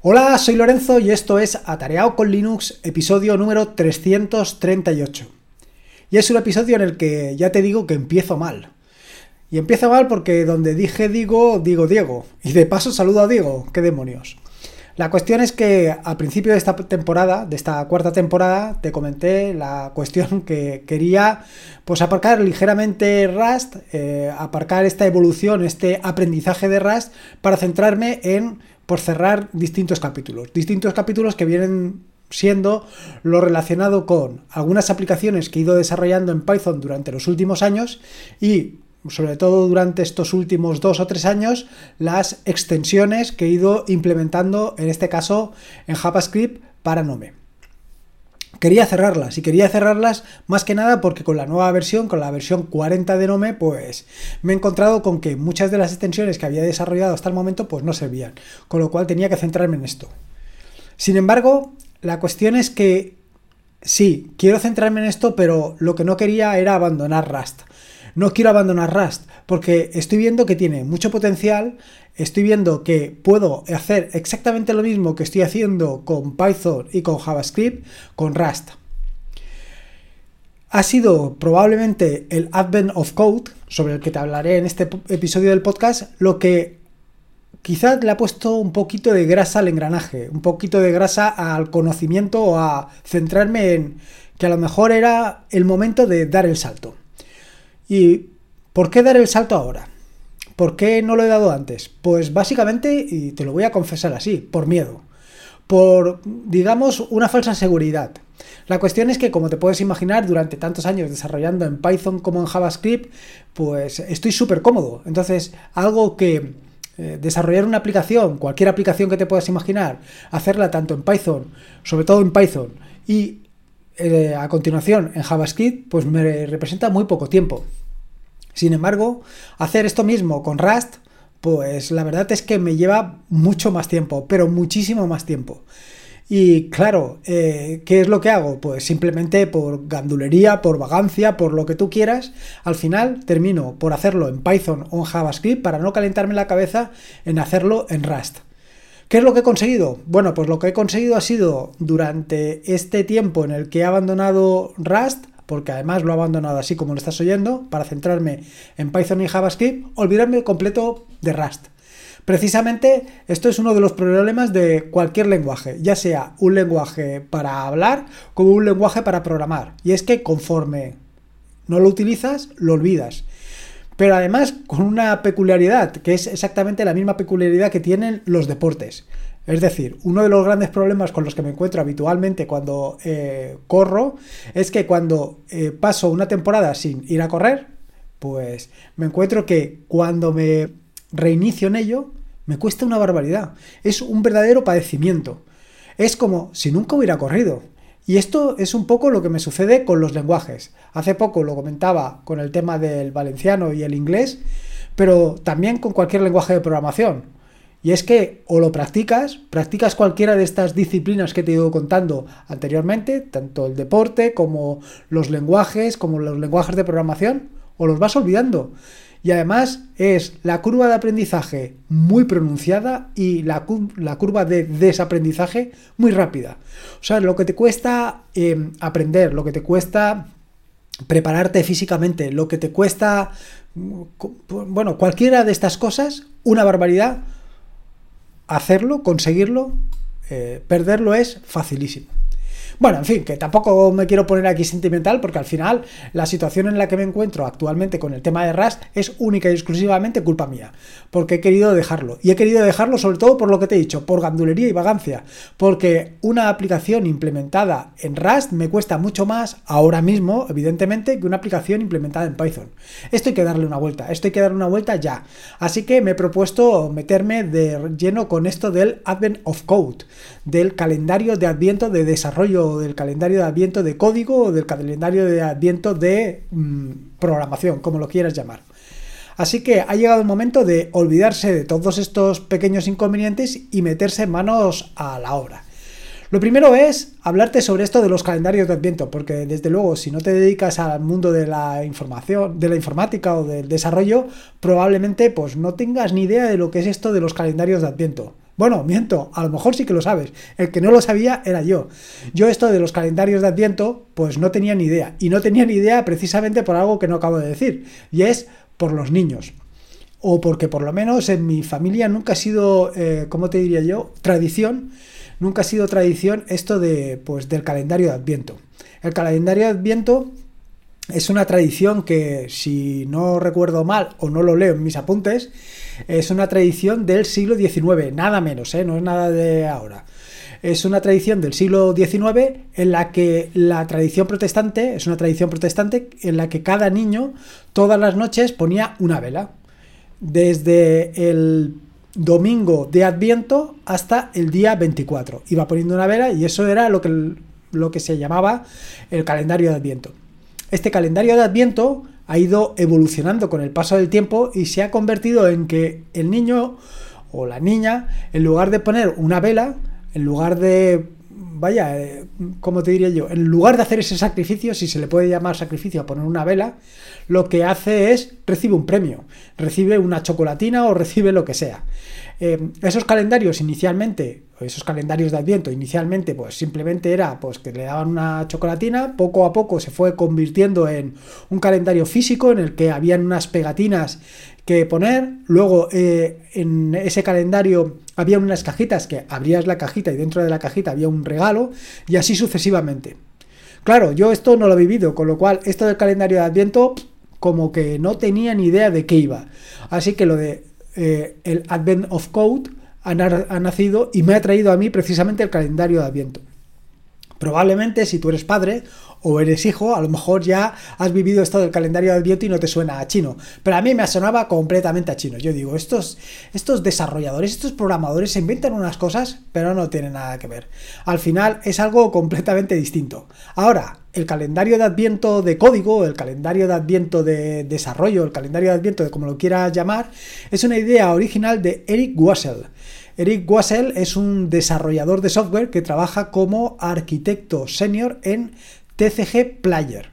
Hola, soy Lorenzo y esto es Atareado con Linux, episodio número 338. Y es un episodio en el que ya te digo que empiezo mal. Y empiezo mal porque donde dije digo, digo Diego. Y de paso saludo a Diego, qué demonios. La cuestión es que al principio de esta temporada, de esta cuarta temporada, te comenté la cuestión que quería pues aparcar ligeramente Rust, eh, aparcar esta evolución, este aprendizaje de Rust, para centrarme en por cerrar distintos capítulos. Distintos capítulos que vienen siendo lo relacionado con algunas aplicaciones que he ido desarrollando en Python durante los últimos años y sobre todo durante estos últimos dos o tres años, las extensiones que he ido implementando, en este caso en JavaScript para Nome. Quería cerrarlas y quería cerrarlas más que nada porque con la nueva versión, con la versión 40 de Nome, pues me he encontrado con que muchas de las extensiones que había desarrollado hasta el momento pues no servían, con lo cual tenía que centrarme en esto. Sin embargo, la cuestión es que sí, quiero centrarme en esto, pero lo que no quería era abandonar Rust. No quiero abandonar Rust porque estoy viendo que tiene mucho potencial, estoy viendo que puedo hacer exactamente lo mismo que estoy haciendo con Python y con JavaScript con Rust. Ha sido probablemente el Advent of Code, sobre el que te hablaré en este episodio del podcast, lo que quizás le ha puesto un poquito de grasa al engranaje, un poquito de grasa al conocimiento o a centrarme en que a lo mejor era el momento de dar el salto. ¿Y por qué dar el salto ahora? ¿Por qué no lo he dado antes? Pues básicamente, y te lo voy a confesar así, por miedo. Por, digamos, una falsa seguridad. La cuestión es que, como te puedes imaginar, durante tantos años desarrollando en Python como en JavaScript, pues estoy súper cómodo. Entonces, algo que eh, desarrollar una aplicación, cualquier aplicación que te puedas imaginar, hacerla tanto en Python, sobre todo en Python, y eh, a continuación en JavaScript, pues me representa muy poco tiempo. Sin embargo, hacer esto mismo con Rust, pues la verdad es que me lleva mucho más tiempo, pero muchísimo más tiempo. Y claro, eh, ¿qué es lo que hago? Pues simplemente por gandulería, por vagancia, por lo que tú quieras, al final termino por hacerlo en Python o en JavaScript para no calentarme la cabeza en hacerlo en Rust. ¿Qué es lo que he conseguido? Bueno, pues lo que he conseguido ha sido durante este tiempo en el que he abandonado Rust, porque además lo he abandonado así como lo estás oyendo, para centrarme en Python y JavaScript, olvidarme completo de Rust. Precisamente esto es uno de los problemas de cualquier lenguaje, ya sea un lenguaje para hablar como un lenguaje para programar. Y es que conforme no lo utilizas, lo olvidas. Pero además con una peculiaridad, que es exactamente la misma peculiaridad que tienen los deportes. Es decir, uno de los grandes problemas con los que me encuentro habitualmente cuando eh, corro es que cuando eh, paso una temporada sin ir a correr, pues me encuentro que cuando me reinicio en ello, me cuesta una barbaridad. Es un verdadero padecimiento. Es como si nunca hubiera corrido. Y esto es un poco lo que me sucede con los lenguajes. Hace poco lo comentaba con el tema del valenciano y el inglés, pero también con cualquier lenguaje de programación. Y es que o lo practicas, practicas cualquiera de estas disciplinas que te he ido contando anteriormente, tanto el deporte como los lenguajes, como los lenguajes de programación, o los vas olvidando. Y además es la curva de aprendizaje muy pronunciada y la, curva de desaprendizaje muy rápida. O sea, lo que te cuesta em, aprender, lo que te cuesta prepararte físicamente, lo que te cuesta, mm, bueno, cualquiera de estas cosas, una barbaridad, hacerlo, conseguirlo, eh, perderlo es facilísimo. Bueno, en fin, que tampoco me quiero poner aquí sentimental porque al final la situación en la que me encuentro actualmente con el tema de Rust es única y exclusivamente culpa mía, porque he querido dejarlo. Y he querido dejarlo sobre todo por lo que te he dicho, por gandulería y vagancia, porque una aplicación implementada en Rust me cuesta mucho más ahora mismo, evidentemente, que una aplicación implementada en Python. Esto hay que darle una vuelta, esto hay que darle una vuelta ya. Así que me he propuesto meterme de lleno con esto del Advent of Code, del calendario de adviento de desarrollo del calendario de adviento de código o del calendario de adviento de mm, programación, como lo quieras llamar. Así que ha llegado el momento de olvidarse de todos estos pequeños inconvenientes y meterse manos a la obra. Lo primero es hablarte sobre esto de los calendarios de Adviento, porque desde luego si no te dedicas al mundo de la información, de la informática o del desarrollo, probablemente pues no tengas ni idea de lo que es esto de los calendarios de Adviento. Bueno, miento, a lo mejor sí que lo sabes. El que no lo sabía era yo. Yo esto de los calendarios de Adviento, pues no tenía ni idea. Y no tenía ni idea precisamente por algo que no acabo de decir. Y es por los niños. O porque por lo menos en mi familia nunca ha sido, eh, ¿cómo te diría yo? Tradición. Nunca ha sido tradición esto de, pues, del calendario de Adviento. El calendario de Adviento es una tradición que, si no recuerdo mal o no lo leo en mis apuntes, es una tradición del siglo XIX, nada menos, ¿eh? no es nada de ahora. Es una tradición del siglo XIX en la que la tradición protestante, es una tradición protestante en la que cada niño todas las noches ponía una vela. Desde el domingo de Adviento hasta el día 24. Iba poniendo una vela y eso era lo que, lo que se llamaba el calendario de Adviento. Este calendario de Adviento ha ido evolucionando con el paso del tiempo y se ha convertido en que el niño o la niña, en lugar de poner una vela, en lugar de, vaya, eh, ¿cómo te diría yo? En lugar de hacer ese sacrificio, si se le puede llamar sacrificio a poner una vela, lo que hace es recibe un premio, recibe una chocolatina o recibe lo que sea. Eh, esos calendarios inicialmente, esos calendarios de Adviento inicialmente, pues simplemente era pues que le daban una chocolatina, poco a poco se fue convirtiendo en un calendario físico en el que habían unas pegatinas que poner, luego eh, en ese calendario había unas cajitas que abrías la cajita y dentro de la cajita había un regalo y así sucesivamente. Claro, yo esto no lo he vivido, con lo cual esto del calendario de Adviento como que no tenía ni idea de qué iba. Así que lo de eh, el Advent of Code ha, nacido y me ha traído a mí precisamente el calendario de Adviento. Probablemente si tú eres padre o eres hijo, a lo mejor ya has vivido esto del calendario de Adviento y no te suena a chino. Pero a mí me sonaba completamente a chino. Yo digo, estos, estos desarrolladores, estos programadores se inventan unas cosas, pero no tienen nada que ver. Al final es algo completamente distinto. Ahora, el calendario de Adviento de código, el calendario de Adviento de desarrollo, el calendario de Adviento de como lo quieras llamar, es una idea original de Eric Wassel. Eric Wassel es un desarrollador de software que trabaja como arquitecto senior en TCG Player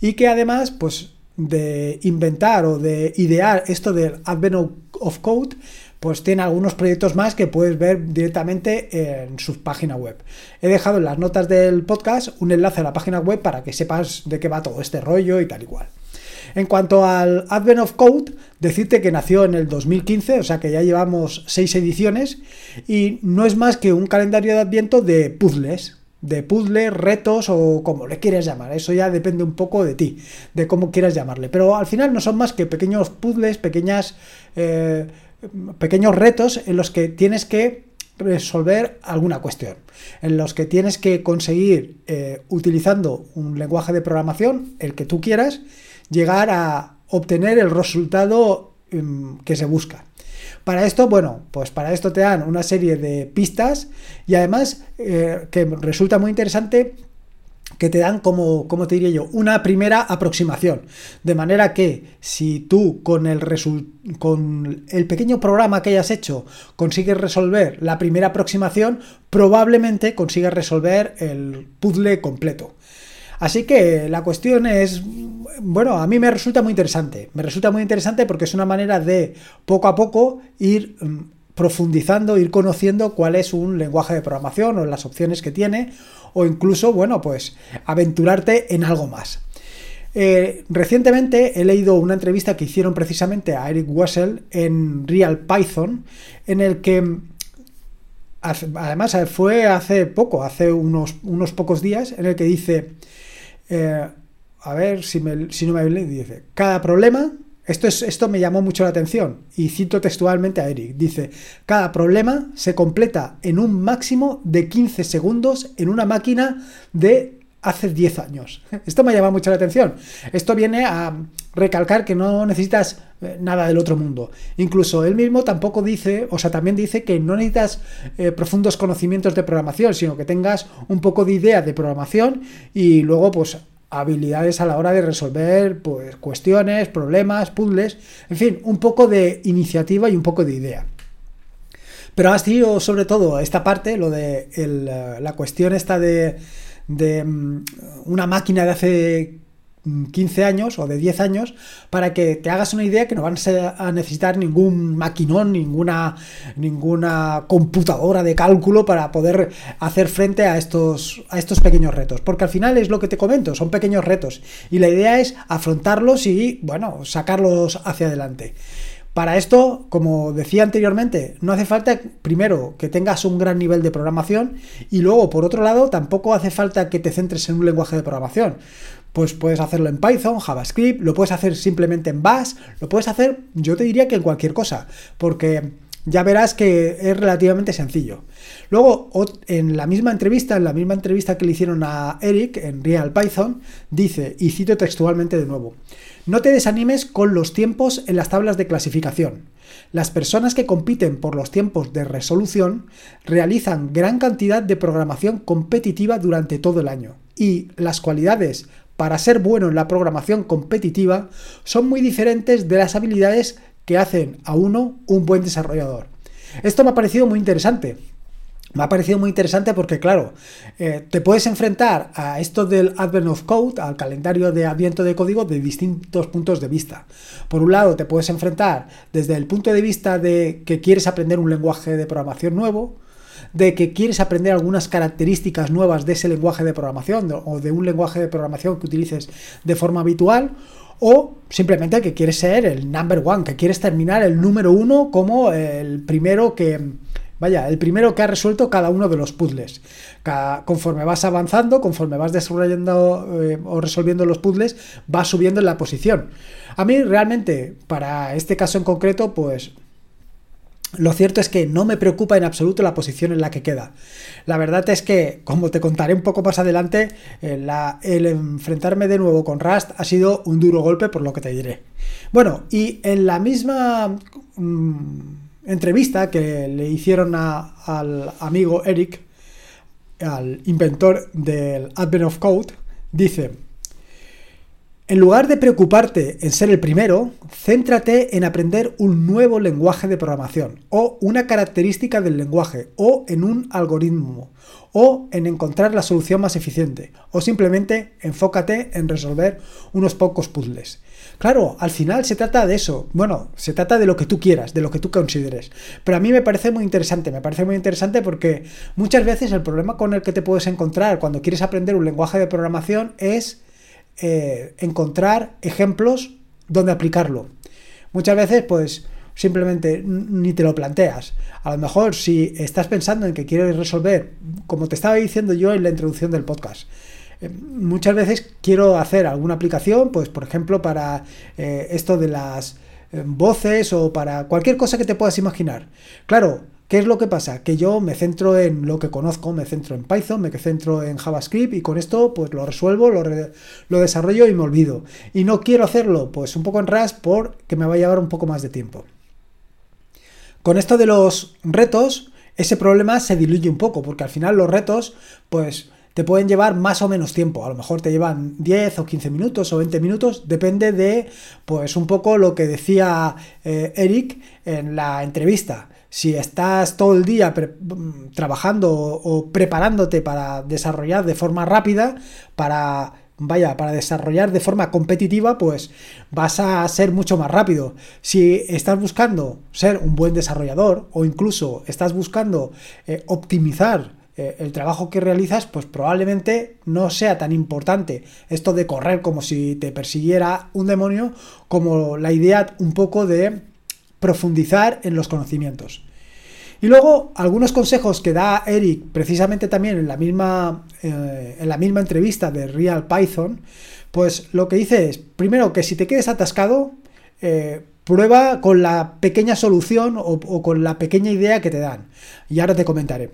y que además pues de inventar o de idear esto del Advent of Code pues tiene algunos proyectos más que puedes ver directamente en su página web. He dejado en las notas del podcast un enlace a la página web para que sepas de qué va todo este rollo y tal y cual. En cuanto al Advent of Code, decirte que nació en el 2015, o sea que ya llevamos seis ediciones, y no es más que un calendario de Adviento de puzzles, de puzzles, retos o como le quieras llamar. Eso ya depende un poco de ti, de cómo quieras llamarle. Pero al final no son más que pequeños puzzles, pequeñas... Eh, pequeños retos en los que tienes que resolver alguna cuestión, en los que tienes que conseguir, eh, utilizando un lenguaje de programación, el que tú quieras, llegar a obtener el resultado em, que se busca. Para esto, bueno, pues para esto te dan una serie de pistas y además eh, que resulta muy interesante que te dan como, como te diría yo, una primera aproximación. De manera que si tú con el, con el pequeño programa que hayas hecho consigues resolver la primera aproximación, probablemente consigas resolver el puzzle completo. Así que la cuestión es, bueno, a mí me resulta muy interesante. Me resulta muy interesante porque es una manera de poco a poco ir mm, profundizando, ir conociendo cuál es un lenguaje de programación o las opciones que tiene o incluso, bueno, pues aventurarte en algo más. Eh, recientemente he leído una entrevista que hicieron precisamente a Eric Wassel en Real Python, en el que además fue hace poco, hace unos, unos pocos días, en el que dice, eh, a ver si, si no me dice, cada problema esto, es, esto me llamó mucho la atención y cito textualmente a Eric. Dice, cada problema se completa en un máximo de 15 segundos en una máquina de hace 10 años. Esto me llama mucho la atención. Esto viene a recalcar que no necesitas eh, nada del otro mundo. Incluso él mismo tampoco dice, o sea, también dice que no necesitas eh, profundos conocimientos de programación, sino que tengas un poco de idea de programación y luego pues habilidades a la hora de resolver pues, cuestiones, problemas, puzzles, en fin, un poco de iniciativa y un poco de idea. Pero ha sido sobre todo esta parte, lo de la cuestión esta de, de mm, una máquina de hace 15 años o de 10 años para que te hagas una idea que no van a necesitar ningún maquinón, ninguna, ninguna computadora de cálculo para poder hacer frente a estos, a estos pequeños retos. Porque al final es lo que te comento, son pequeños retos y la idea es afrontarlos y, bueno, sacarlos hacia adelante. Para esto, como decía anteriormente, no hace falta primero que tengas un gran nivel de programación y luego, por otro lado, tampoco hace falta que te centres en un lenguaje de programación. Pues puedes hacerlo en Python, JavaScript, lo puedes hacer simplemente en Bash, lo puedes hacer, yo te diría que en cualquier cosa, porque ya verás que es relativamente sencillo. Luego, en la misma entrevista, en la misma entrevista que le hicieron a Eric en Real Python, dice, y cito textualmente de nuevo, no te desanimes con los tiempos en las tablas de clasificación. Las personas que compiten por los tiempos de resolución realizan gran cantidad de programación competitiva durante todo el año y las cualidades para ser bueno en la programación competitiva son muy diferentes de las habilidades que hacen a uno un buen desarrollador. Esto me ha parecido muy interesante me ha parecido muy interesante porque, claro, eh, te puedes enfrentar a esto del Advent of Code, al calendario de Adviento de código, de distintos puntos de vista. Por un lado, te puedes enfrentar desde el punto de vista de que quieres aprender un lenguaje de programación nuevo, de que quieres aprender algunas características nuevas de ese lenguaje de programación o de un lenguaje de programación que utilices de forma habitual, o simplemente que quieres ser el number one, que quieres terminar el número uno como el primero que Vaya, el primero que ha resuelto cada uno de los puzzles. conforme vas avanzando, conforme vas desarrollando eh, o resolviendo los puzzles, vas subiendo en la posición. A mí realmente, para este caso en concreto, pues lo cierto es que no me preocupa en absoluto la posición en la que queda. La verdad es que, como te contaré un poco más adelante, eh, el enfrentarme de nuevo con Rust ha sido un duro golpe por lo que te diré. Bueno, y en la misma... Mm, entrevista que le hicieron al amigo Eric, al inventor del Advent of Code, dice, en lugar de preocuparte en ser el primero, céntrate en aprender un nuevo lenguaje de programación, o una característica del lenguaje, o en un algoritmo, o en encontrar la solución más eficiente, o simplemente enfócate en resolver unos pocos puzzles. Claro, al final se trata de eso. Bueno, se trata de lo que tú quieras, de lo que tú consideres. Pero a mí me parece muy interesante, me parece muy interesante porque muchas veces el problema con el que te puedes encontrar cuando quieres aprender un lenguaje de programación es eh, encontrar ejemplos donde aplicarlo. Muchas veces, pues simplemente ni te lo planteas. A lo mejor si estás pensando en que quieres resolver, como te estaba diciendo yo en la introducción del podcast, eh, muchas veces quiero hacer alguna aplicación, pues por ejemplo para eh, esto de las voces o para cualquier cosa que te puedas imaginar. Claro, ¿qué es lo que pasa? Que yo me centro en lo que conozco, me centro en Python, me centro en JavaScript y con esto pues lo resuelvo, lo, lo desarrollo y me olvido. Y no quiero hacerlo pues un poco en Rust porque me va a llevar un poco más de tiempo. Con esto de los retos, ese problema se diluye un poco, porque al final los retos, pues te pueden llevar más o menos tiempo. A lo mejor te llevan 10 o 15 minutos o 20 minutos, depende de, pues, un poco lo que decía eh, Eric en la entrevista. Si estás todo el día trabajando o preparándote para desarrollar de forma rápida, para vaya, para desarrollar de forma competitiva, pues vas a ser mucho más rápido. Si estás buscando ser un buen desarrollador o incluso estás buscando eh, optimizar eh, el trabajo que realizas, pues probablemente no sea tan importante esto de correr como si te persiguiera un demonio, como la idea un poco de profundizar en los conocimientos. Y luego algunos consejos que da Eric precisamente también en la misma, eh, en la misma entrevista de Real Python, pues lo que dice es, primero que si te quedes atascado, eh, prueba con la pequeña solución o, con la pequeña idea que te dan. Y ahora te comentaré.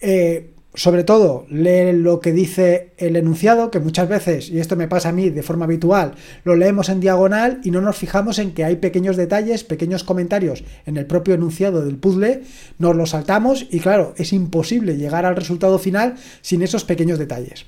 Eh, sobre todo, lee lo que dice el enunciado, que muchas veces, y esto me pasa a mí de forma habitual, lo leemos en diagonal y no nos fijamos en que hay pequeños detalles, pequeños comentarios en el propio enunciado del puzzle, nos lo saltamos y claro, es imposible llegar al resultado final sin esos pequeños detalles.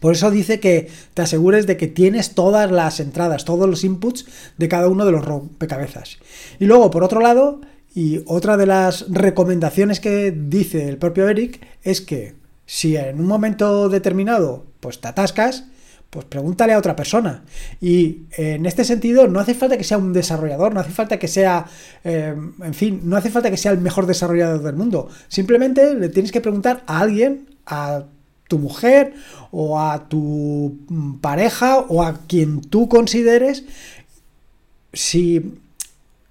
Por eso dice que te asegures de que tienes todas las entradas, todos los inputs de cada uno de los rompecabezas. Y luego, por otro lado, y otra de las recomendaciones que dice el propio Eric es que si en un momento determinado pues te atascas, pues pregúntale a otra persona. Y en este sentido, no hace falta que sea un desarrollador, no hace falta que sea, eh, en fin, no hace falta que sea el mejor desarrollador del mundo. Simplemente le tienes que preguntar a alguien, a tu mujer o a tu mm, pareja o a quien tú consideres si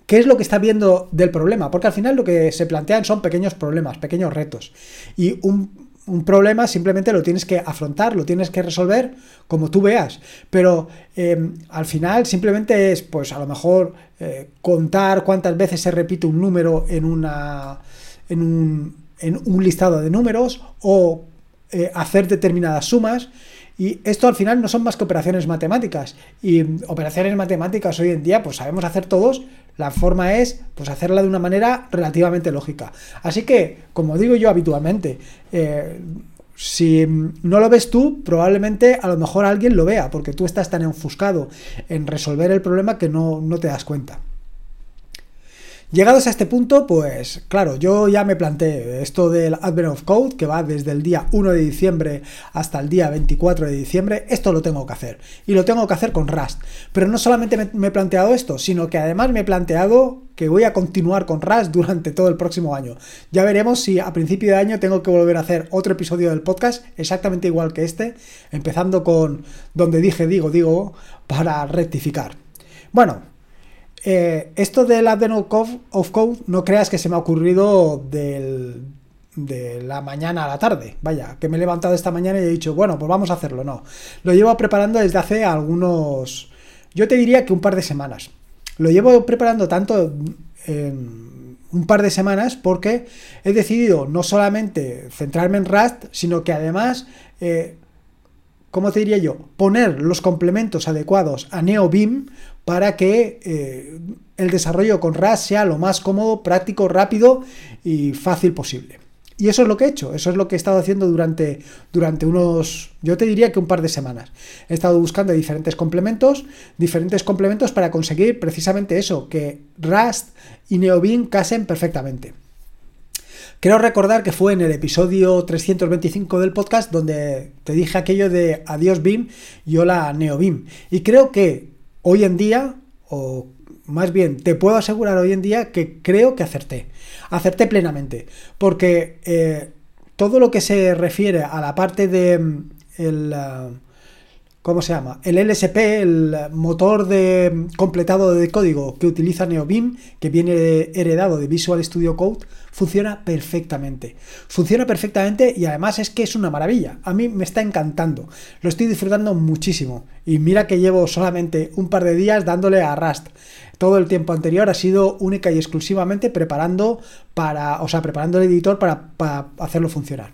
qué es lo que está viendo del problema, porque al final lo que se plantean son pequeños problemas, pequeños retos. Y un un problema simplemente lo tienes que afrontar, lo tienes que resolver como tú veas. Pero em, al final simplemente es, pues a lo mejor, eh, contar cuántas veces se repite un número en, una, en, un, en un listado de números o eh, hacer determinadas sumas. Y esto al final no son más que operaciones matemáticas. Y operaciones matemáticas hoy en día, pues sabemos hacer todos. La forma es pues hacerla de una manera relativamente lógica. Así que, como digo yo habitualmente, eh, si no lo ves tú, probablemente a lo mejor alguien lo vea, porque tú estás tan enfuscado en resolver el problema que no, no te das cuenta. Llegados a este punto, pues claro, yo ya me planteé esto del Advent of Code, que va desde el día 1 de diciembre hasta el día 24 de diciembre, esto lo tengo que hacer. Y lo tengo que hacer con Rust. Pero no solamente me, he planteado esto, sino que además me he planteado que voy a continuar con Rust durante todo el próximo año. Ya veremos si a principio de año tengo que volver a hacer otro episodio del podcast exactamente igual que este, empezando con donde dije digo, digo, para rectificar. Bueno, eh, esto del Advent of Code no creas que se me ha ocurrido de la mañana a la tarde. Vaya, que me he levantado esta mañana y he dicho, bueno, pues vamos a hacerlo. No, lo llevo preparando desde hace algunos, yo te diría que un par de semanas. Lo llevo preparando tanto un par de semanas porque he decidido no solamente centrarme en Rust, sino que además... Eh, ¿cómo te diría yo? Poner los complementos adecuados a NeoBeam para que eh, el desarrollo con Rust sea lo más cómodo, práctico, rápido y fácil posible. Y eso es lo que he hecho, eso es lo que he estado haciendo durante, durante unos, yo te diría que un par de semanas. He estado buscando diferentes complementos, diferentes complementos para conseguir precisamente eso, que Rust y NeoBeam casen perfectamente. Quiero recordar que fue en el episodio 325 del podcast donde te dije aquello de adiós BIM y hola NeoBeam. Y creo que hoy en día, o más bien, te puedo asegurar hoy en día que creo que acerté. Acerté plenamente. Porque eh, todo lo que se refiere a la parte de mm, el, uh, ¿cómo se llama? El LSP, el motor de completado de código que utiliza NeoBeam, que viene heredado de Visual Studio Code, funciona perfectamente. Funciona perfectamente y además es que es una maravilla. A mí me está encantando. Lo estoy disfrutando muchísimo. Y mira que llevo solamente un par de días dándole a Rust. Todo el tiempo anterior ha sido única y exclusivamente preparando para, o sea, preparando el editor para, para hacerlo funcionar.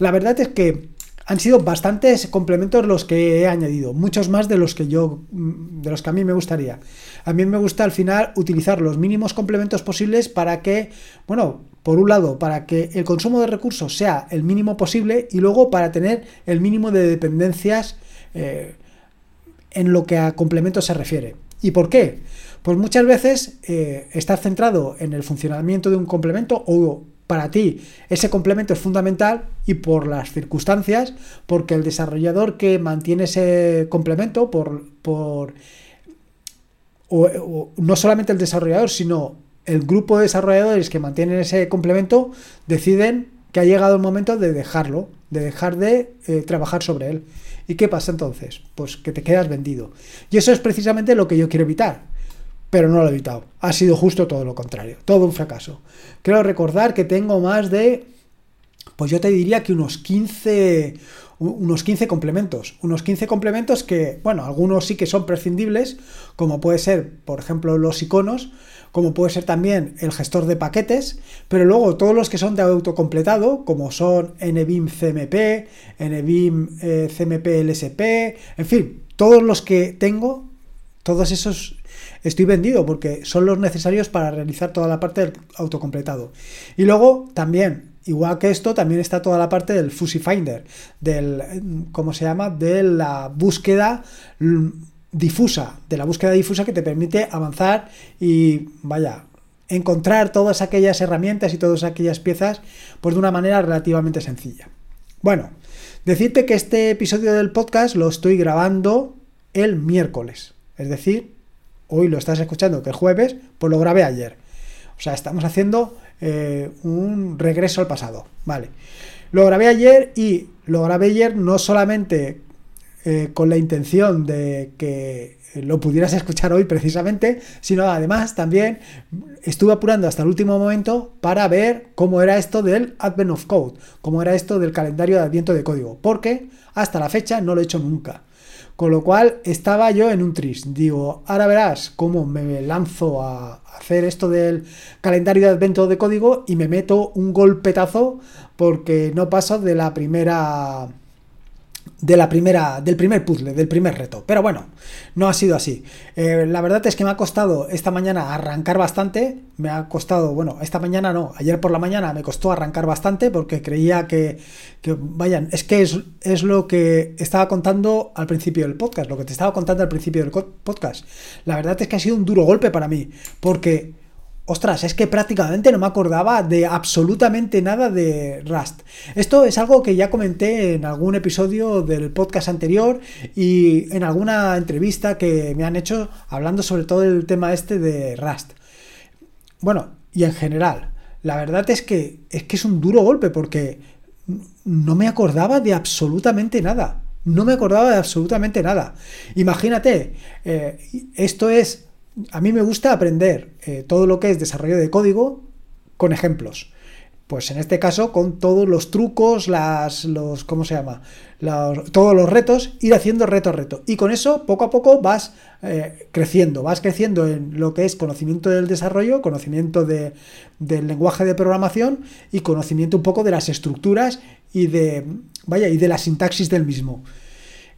La verdad es que han sido bastantes complementos los que he añadido, muchos más de los que yo de los que a mí me gustaría. A mí me gusta al final utilizar los mínimos complementos posibles para que, bueno, por un lado, para que el consumo de recursos sea el mínimo posible y luego para tener el mínimo de dependencias eh, en lo que a complementos se refiere. ¿Y por qué? Pues muchas veces eh, estar centrado en el funcionamiento de un complemento o para ti ese complemento es fundamental y por las circunstancias, porque el desarrollador que mantiene ese complemento, por, por no solamente el desarrollador, sino el grupo de desarrolladores que mantienen ese complemento, deciden que ha llegado el momento de dejarlo, de dejar de eh, trabajar sobre él. ¿Y qué pasa entonces? Pues que te quedas vendido. Y eso es precisamente lo que yo quiero evitar pero no lo he evitado. Ha sido justo todo lo contrario, todo un fracaso. Quiero recordar que tengo más de, pues yo te diría que unos 15, unos 15 complementos. Unos 15 complementos que, bueno, algunos sí que son prescindibles, como puede ser, por ejemplo, los iconos, como puede ser también el gestor de paquetes, pero luego todos los que son de autocompletado, como son NBIM CMP, NBIM eh, CMP LSP, en fin, todos los que tengo, todos esos estoy vendido porque son los necesarios para realizar toda la parte del autocompletado. Y luego también, igual que esto, también está toda la parte del Fuzzy Finder, del, ¿cómo se llama? De la búsqueda difusa, de la búsqueda difusa que te permite avanzar y, vaya, encontrar todas aquellas herramientas y todas aquellas piezas pues de una manera relativamente sencilla. Bueno, Decirte que este episodio del podcast lo estoy grabando el miércoles. Es decir, hoy lo estás escuchando que es jueves, pues lo grabé ayer. O sea, estamos haciendo eh, un regreso al pasado. Vale. Lo grabé ayer y lo grabé ayer no solamente eh, con la intención de que lo pudieras escuchar hoy precisamente, sino además también estuve apurando hasta el último momento para ver cómo era esto del Advent of Code, cómo era esto del calendario de Adviento de código, porque hasta la fecha no lo he hecho nunca. Con lo cual estaba yo en un tris. Digo, ahora verás cómo me lanzo a hacer esto del calendario de advento de código y me meto un golpetazo porque no paso de la primera de la primera, del primer puzzle, del primer reto. Pero bueno, no ha sido así. Eh, la verdad es que me ha costado esta mañana arrancar bastante. Me ha costado, bueno, esta mañana no, ayer por la mañana me costó arrancar bastante porque creía que, que vayan, es que es, es, lo que estaba contando al principio del podcast, lo que te estaba contando al principio del podcast. La verdad es que ha sido un duro golpe para mí porque Ostras, es que prácticamente no me acordaba de absolutamente nada de Rust. Esto es algo que ya comenté en algún episodio del podcast anterior y en alguna entrevista que me han hecho hablando sobre todo el tema este de Rust. Bueno, y en general, la verdad es que es que es un duro golpe porque no me acordaba de absolutamente nada. No me acordaba de absolutamente nada. Imagínate, eh, esto es a mí me gusta aprender eh, todo lo que es desarrollo de código con ejemplos. Pues en este caso, con todos los trucos, los, ¿cómo se llama? todos los retos, ir haciendo reto a reto. Y con eso, poco a poco, vas eh, creciendo. Vas creciendo en lo que es conocimiento del desarrollo, conocimiento del lenguaje de programación y conocimiento un poco de las estructuras y de, vaya, y de la sintaxis del mismo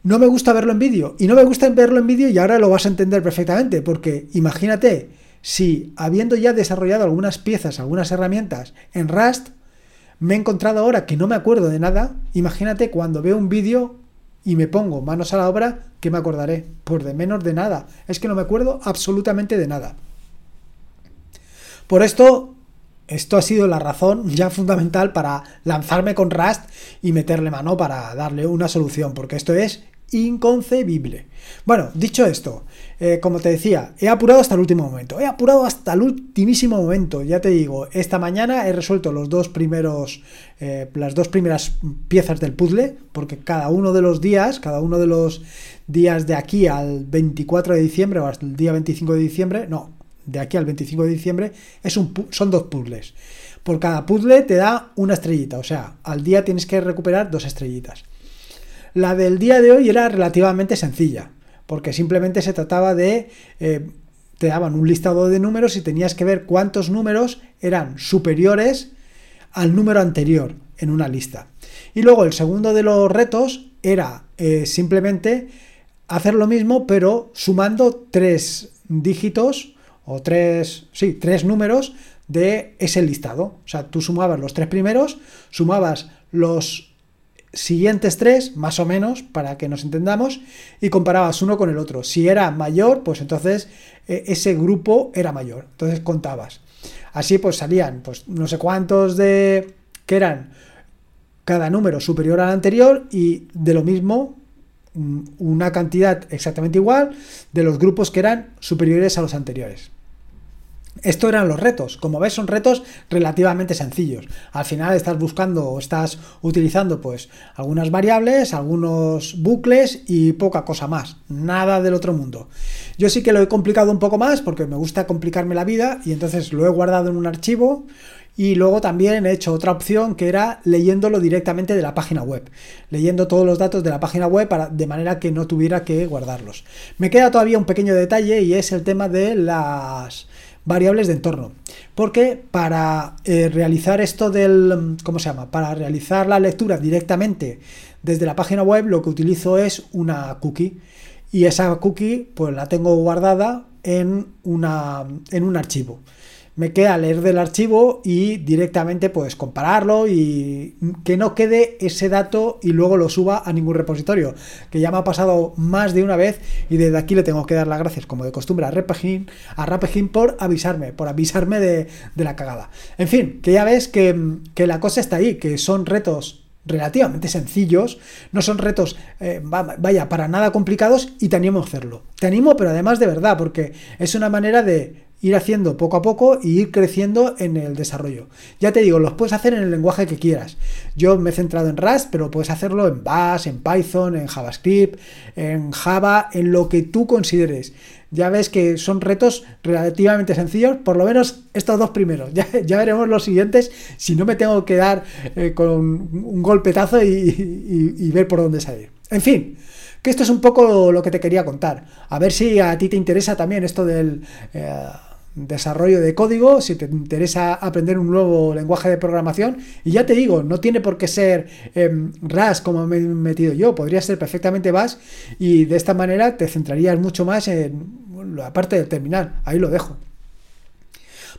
no me gusta verlo en vídeo. Y no me gusta verlo en vídeo y ahora lo vas a entender perfectamente, porque imagínate, si habiendo ya desarrollado algunas piezas, algunas herramientas en Rust, me he encontrado ahora que no me acuerdo de nada, imagínate cuando veo un vídeo y me pongo manos a la obra, que me acordaré? Pues de menos de nada. Es que no me acuerdo absolutamente de nada. Por esto, esto ha sido la razón ya fundamental para lanzarme con Rust y meterle mano para darle una solución, porque esto es inconcebible. Bueno, dicho esto, eh, como te decía, he apurado hasta el último momento. He apurado hasta el ultimísimo momento. Ya te digo, esta mañana he resuelto los dos primeros, eh, las dos primeras piezas del puzzle, porque cada uno de los días, cada uno de los días de aquí al 24 de diciembre o hasta el día 25 de diciembre, no, de aquí al 25 de diciembre, son dos puzzles. Por cada puzzle te da una estrellita, o sea, al día tienes que recuperar dos estrellitas. La del día de hoy era relativamente sencilla, porque simplemente se trataba de... Eh, te daban un listado de números y tenías que ver cuántos números eran superiores al número anterior en una lista. Y luego el segundo de los retos era eh, simplemente hacer lo mismo, pero sumando tres dígitos o tres, sí, tres números de ese listado. O sea, tú sumabas los tres primeros, sumabas los siguientes tres, más o menos, para que nos entendamos, y comparabas uno con el otro. Si era mayor, pues entonces eh, ese grupo era mayor. Entonces contabas. Así pues salían, pues no sé cuántos de... que eran cada número superior al anterior y de lo mismo mm, una cantidad exactamente igual de los grupos que eran superiores a los anteriores. Esto eran los retos. Como ves, son retos relativamente sencillos. Al final estás buscando o estás utilizando pues algunas variables, algunos bucles y poca cosa más. Nada del otro mundo. Yo sí que lo he complicado un poco más porque me gusta complicarme la vida y entonces lo he guardado en un archivo y luego también he hecho otra opción que era leyéndolo directamente de la página web, leyendo todos los datos de la página web para, de manera que no tuviera que guardarlos. Me queda todavía un pequeño detalle y es el tema de las variables de entorno. Porque para eh, realizar esto del, ¿cómo se llama? Para realizar la lectura directamente desde la página web, lo que utilizo es una cookie. Y esa cookie, pues la tengo guardada en, una, en un archivo me queda leer del archivo y directamente pues compararlo y que no quede ese dato y luego lo suba a ningún repositorio, que ya me ha pasado más de una vez y desde aquí le tengo que dar las gracias como de costumbre a Rapagin, a Rapagin por avisarme, por avisarme de, la cagada. En fin, que ya ves que, que la cosa está ahí, que son retos relativamente sencillos, no son retos, eh, vaya, para nada complicados y te animo a hacerlo. Te animo, pero además de verdad, porque es una manera de ir haciendo poco a poco y ir creciendo en el desarrollo. Ya te digo, los puedes hacer en el lenguaje que quieras. Yo me he centrado en Rust, pero puedes hacerlo en Bash, en Python, en JavaScript, en Java, en lo que tú consideres. Ya ves que son retos relativamente sencillos, por lo menos estos dos primeros. Ya, veremos los siguientes si no me tengo que dar eh, con un golpetazo y ver por dónde salir. En fin, que esto es un poco lo que te quería contar. A ver si a ti te interesa también esto del eh, desarrollo de código, si te interesa aprender un nuevo lenguaje de programación. Y ya te digo, no tiene por qué ser eh, RAS como me he metido yo, podría ser perfectamente Bash y de esta manera te centrarías mucho más en la parte del terminal. Ahí lo dejo.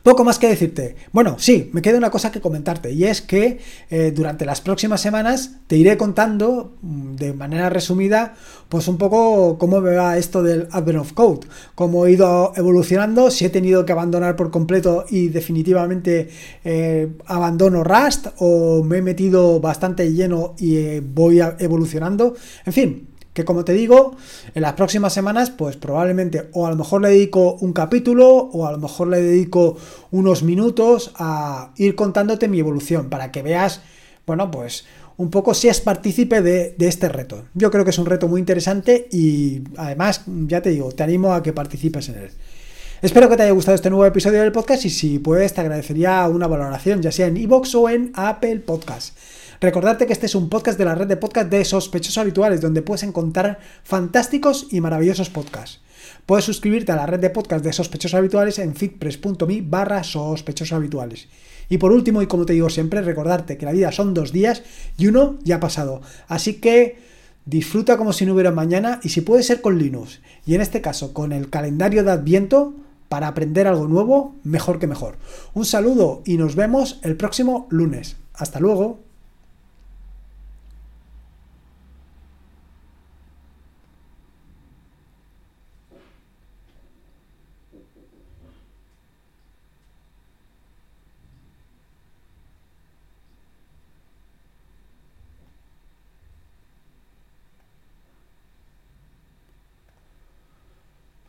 Poco más que decirte. Bueno, sí, me queda una cosa que comentarte y es que eh, durante las próximas semanas te iré contando mm, de manera resumida pues un poco cómo me va esto del Advent of Code, cómo he ido evolucionando, si he tenido que abandonar por completo y definitivamente eh, abandono Rust o me he metido bastante lleno y eh, voy evolucionando. En fin, que como te digo, en las próximas semanas, pues probablemente o a lo mejor le dedico un capítulo o a lo mejor le dedico unos minutos a ir contándote mi evolución para que veas, bueno, pues un poco si es partícipe de, este reto. Yo creo que es un reto muy interesante y además, ya te digo, te animo a que participes en él. Espero que te haya gustado este nuevo episodio del podcast y si puedes te agradecería una valoración, ya sea en iVoox o en Apple Podcast. Recordarte que este es un podcast de la red de podcast de sospechosos habituales, donde puedes encontrar fantásticos y maravillosos podcasts. Puedes suscribirte a la red de podcast de sospechosos habituales en fitpress.me barra sospechosos habituales. Y por último, y como te digo siempre, recordarte que la vida son dos días y uno ya ha pasado. Así que disfruta como si no hubiera mañana y si puede ser con Linux. Y en este caso, con el calendario de Adviento, para aprender algo nuevo, mejor que mejor. Un saludo y nos vemos el próximo lunes. Hasta luego.